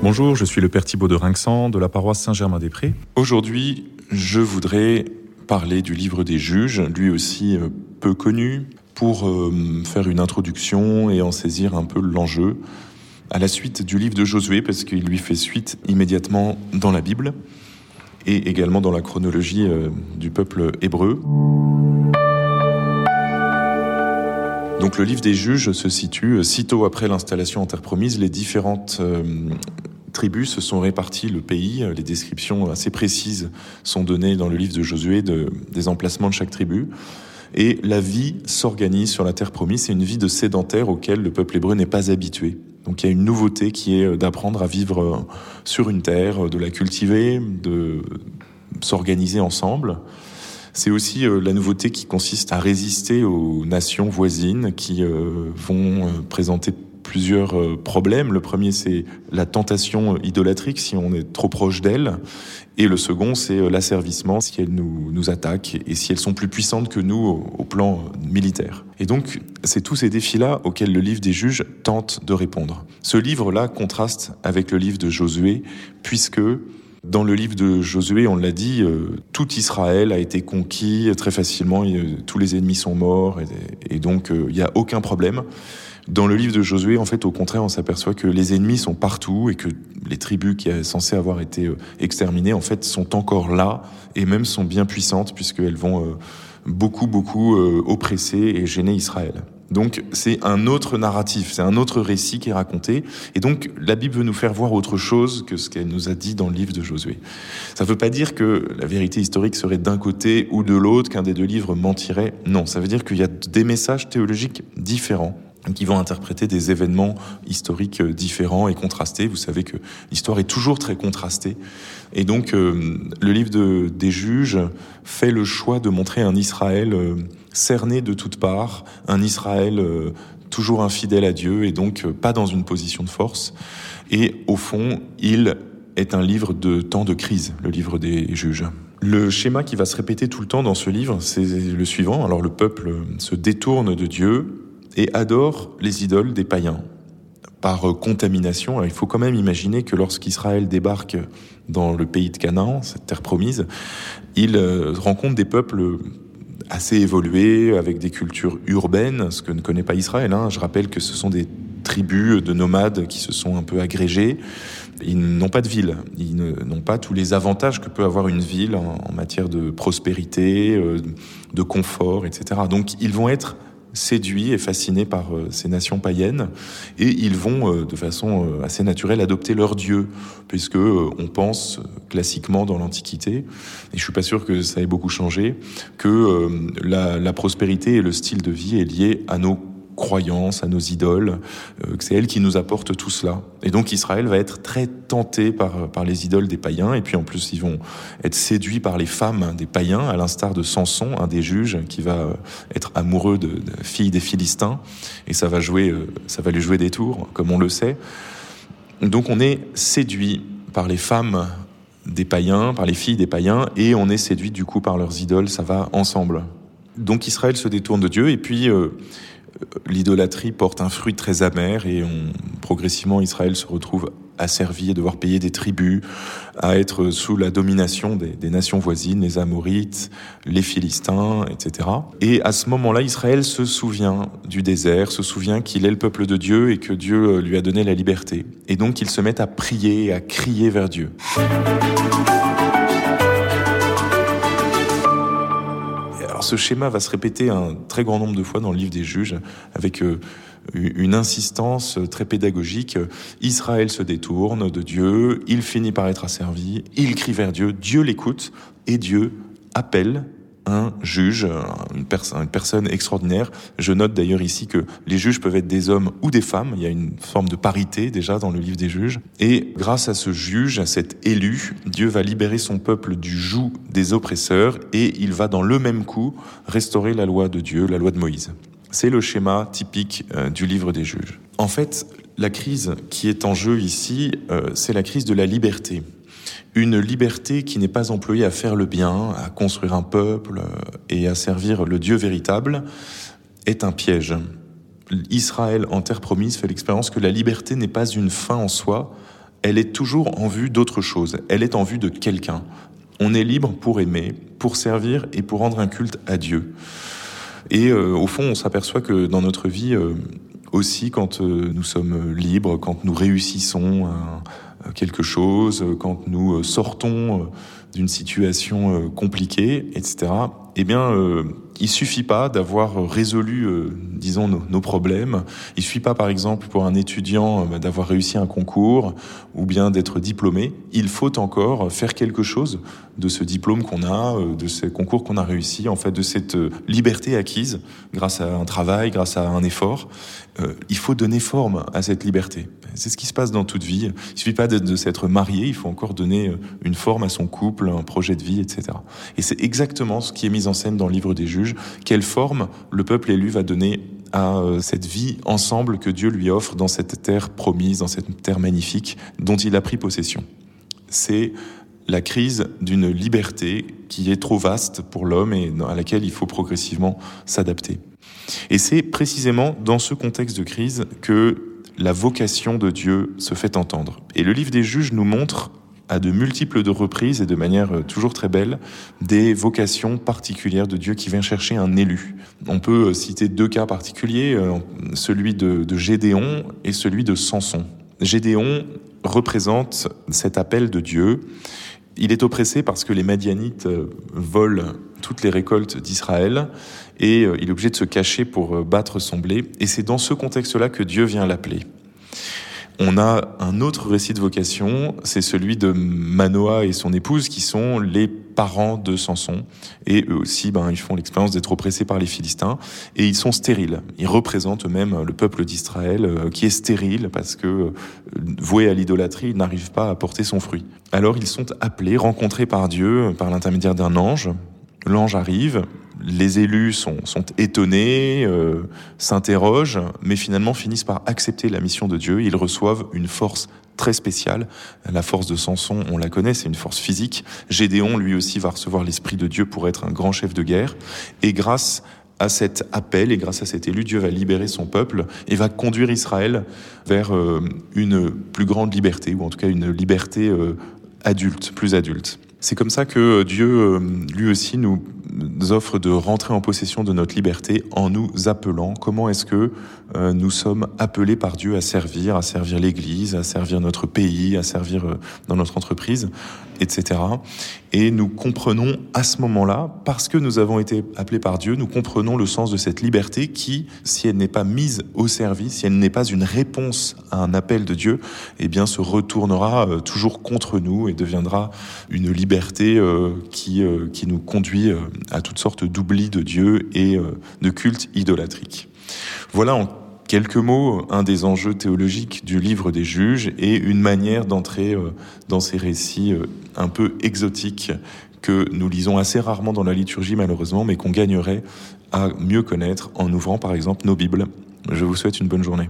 Bonjour, je suis le Père Thibault de Rinxan de la paroisse Saint-Germain-des-Prés. Aujourd'hui, je voudrais parler du livre des juges, lui aussi euh, peu connu, pour euh, faire une introduction et en saisir un peu l'enjeu à la suite du livre de Josué, parce qu'il lui fait suite immédiatement dans la Bible et également dans la chronologie euh, du peuple hébreu. Donc le livre des juges se situe sitôt après l'installation en. Les différentes tribus se sont réparties le pays. Les descriptions assez précises sont données dans le livre de Josué de, des emplacements de chaque tribu. Et la vie s'organise sur la terre promise. C'est une vie de sédentaire auquel le peuple hébreu n'est pas habitué. Donc il y a une nouveauté qui est d'apprendre à vivre sur une terre, de la cultiver, de s'organiser ensemble. C'est aussi euh, la nouveauté qui consiste à résister aux nations voisines qui euh, vont euh, présenter plusieurs euh, problèmes. Le premier, c'est la tentation idolatrique si on est trop proche d'elles. Et le second, c'est euh, l'asservissement si elles nous, nous attaquent et si elles sont plus puissantes que nous au, plan militaire. Et donc, c'est tous ces défis-là auxquels le livre des juges tente de répondre. Ce livre-là contraste avec le livre de Josué, puisque dans le livre de Josué, on l'a dit, euh, tout Israël a été conquis très facilement, tous les ennemis sont morts, et donc il n'y a aucun problème. Dans le livre de Josué, en fait, au contraire, on s'aperçoit que les ennemis sont partout et que les tribus qui sont censées avoir été euh, exterminées, en fait, sont encore là et même sont bien puissantes puisqu'elles vont euh, beaucoup, beaucoup euh, oppresser et gêner Israël. Donc c'est un autre narratif, c'est un autre récit qui est raconté. Et donc la Bible veut nous faire voir autre chose que ce qu'elle nous a dit dans le livre de Josué. Ça ne veut pas dire que la vérité historique serait d'un côté ou de l'autre, qu'un des deux livres mentirait. Non, ça veut dire qu'il y a des messages théologiques différents qui vont interpréter des événements historiques euh, différents et contrastés. Vous savez que l'histoire est toujours très contrastée. Et donc, euh, le livre de, des juges fait le choix de montrer un Israël euh, cerné de toutes parts, un Israël toujours infidèle à Dieu et donc pas dans une position de force. Et au fond, il est un livre de temps de crise, le livre des juges. Le schéma qui va se répéter tout le temps dans ce livre, c'est le suivant. Alors le peuple se détourne de Dieu, et adore les idoles des païens par contamination. Alors, il faut quand même imaginer que lorsqu'Israël débarque dans le pays de Canaan, cette terre promise, il euh, rencontre des peuples assez évolués, avec des cultures urbaines, ce que ne connaît pas Israël. Hein. Je rappelle que ce sont des tribus de nomades qui se sont un peu agrégés. Ils n'ont pas de ville, ils n'ont pas tous les avantages que peut avoir une ville en, matière de prospérité, euh, de confort, etc. Donc ils vont être séduits et fascinés par euh, ces nations païennes. Et ils vont euh, de façon euh, assez naturelle adopter leur dieu puisque on pense classiquement dans l'Antiquité et je suis pas sûr que ça ait beaucoup changé que la, la prospérité et le style de vie est lié à nos croyances, à nos idoles, euh, que c'est elle qui nous apporte tout cela. Et donc Israël va être très tenté par, par les idoles des païens, et puis en plus ils vont être séduits par les femmes des païens, à l'instar de Samson, un des juges, qui va euh, être amoureux de, de filles des Philistins, et ça va jouer, euh, ça va lui jouer des tours, comme on le sait. Donc on est séduit par les femmes des païens, par les filles des païens, et on est séduit du coup par leurs idoles, ça va ensemble. Donc Israël se détourne de Dieu, et puis l'idolâtrie porte un fruit très amer et progressivement Israël se retrouve asservi à devoir payer des tribus, à être sous la domination des, nations voisines, les Amorites, les Philistins, etc. Et à ce moment-là, Israël se souvient du désert, se souvient qu'il est le peuple de Dieu et que Dieu lui a donné la liberté. Et donc il se met à prier et à crier vers Dieu. Ce schéma va se répéter un très grand nombre de fois dans le livre des juges, avec euh, une insistance très pédagogique. Israël se détourne de Dieu, il finit par être asservi, il crie vers Dieu, Dieu l'écoute, et Dieu appelle un juge, une, personne extraordinaire. Je note d'ailleurs ici que les juges peuvent être des hommes ou des femmes. Il y a une forme de parité déjà dans le livre des juges. Et grâce à ce juge, à cet élu, Dieu va libérer son peuple du joug des oppresseurs et il va dans le même coup restaurer la loi de Dieu, la loi de Moïse. C'est le schéma typique euh, du livre des juges. En fait, la crise qui est en jeu ici, euh, c'est la crise de la liberté une liberté qui n'est pas employée à faire le bien, à construire un peuple euh, et à servir le Dieu véritable, est un piège. Israël, en terre promise, fait l'expérience que la liberté n'est pas une fin en soi, elle est toujours en vue d'autre chose, elle est en vue de quelqu'un. On est libre pour aimer, pour servir et pour rendre un culte à Dieu. Et euh, au fond, on s'aperçoit que dans notre vie euh, aussi, quand nous sommes libres, quand nous réussissons quelque chose, quand nous sortons d'une situation compliquée, etc., eh bien, il suffit pas d'avoir résolu, euh, disons, nos, problèmes. Il suffit pas, par exemple, pour un étudiant euh, d'avoir réussi un concours ou bien d'être diplômé. Il faut encore faire quelque chose de ce diplôme qu'on a, euh, de ce concours qu'on a réussi, en fait, de cette liberté acquise grâce à un travail, grâce à un effort. il faut donner forme à cette liberté. C'est ce qui se passe dans toute vie. Il suffit pas de s'être marié, il faut encore donner une forme à son couple, un projet de vie, etc. Et c'est exactement ce qui est mis en scène dans le livre des juges quelle forme le peuple élu va donner à euh, cette vie ensemble que Dieu lui offre dans cette terre promise, dans cette terre magnifique dont il a pris possession. C'est la crise d'une liberté qui est trop vaste pour l'homme et à laquelle il faut progressivement s'adapter. Et c'est précisément dans ce contexte de crise que la vocation de Dieu se fait entendre. Et le livre des juges nous montre à de multiples de reprises et de manière euh, toujours très belle des vocations particulières de Dieu qui vient chercher un élu. On peut euh, citer deux cas particuliers, euh, celui de, Gédéon et celui de Samson. Gédéon représente cet appel de Dieu. Il est oppressé parce que les Madianites volent toutes les récoltes d'Israël et il est obligé de se cacher pour battre son blé. Et c'est dans ce contexte-là que Dieu vient l'appeler. On a un autre récit de vocation, c'est celui de Manoah et son épouse qui sont les parents de Samson. Et eux aussi, ben, ils font l'expérience d'être oppressés par les Philistins. Et ils sont stériles. Ils représentent eux-mêmes le peuple d'Israël euh, qui est stérile parce que, euh, voué à l'idolâtrie, il n'arrive pas à porter son fruit. Alors ils sont appelés, rencontrés par Dieu par l'intermédiaire d'un ange. L'ange arrive, les élus sont, étonnés, euh, s'interrogent, mais finalement finissent par accepter la mission de Dieu. Ils reçoivent une force très spéciale. La force de Samson, on la connaît, c'est une force physique. Gédéon, lui aussi, va recevoir l'Esprit de Dieu pour être un grand chef de guerre. Et grâce à cet appel et grâce à cet élu, Dieu va libérer son peuple et va conduire Israël vers euh, une plus grande liberté, ou en tout cas une liberté euh, adulte, plus adulte. C'est comme ça que Dieu, lui aussi, nous offre de rentrer en possession de notre liberté en nous appelant. Comment est-ce que euh, nous sommes appelés par Dieu à servir, à servir l'Église, à servir notre pays, à servir euh, dans notre entreprise, etc. Et nous comprenons à ce moment-là, parce que nous avons été appelés par Dieu, nous comprenons le sens de cette liberté qui, si elle n'est pas mise au service, si elle n'est pas une réponse à un appel de Dieu, eh bien, se retournera euh, toujours contre nous et deviendra une liberté qui, qui nous conduit à toutes sortes d'oublis de Dieu et euh, de cultes idolâtriques. Voilà quelques mots un des enjeux théologiques du livre des juges et une manière d'entrer euh, dans ces récits euh, un peu exotiques que nous lisons assez rarement dans la liturgie malheureusement, mais qu'on gagnerait à mieux connaître en ouvrant par exemple nos Bibles. Je vous souhaite une bonne journée.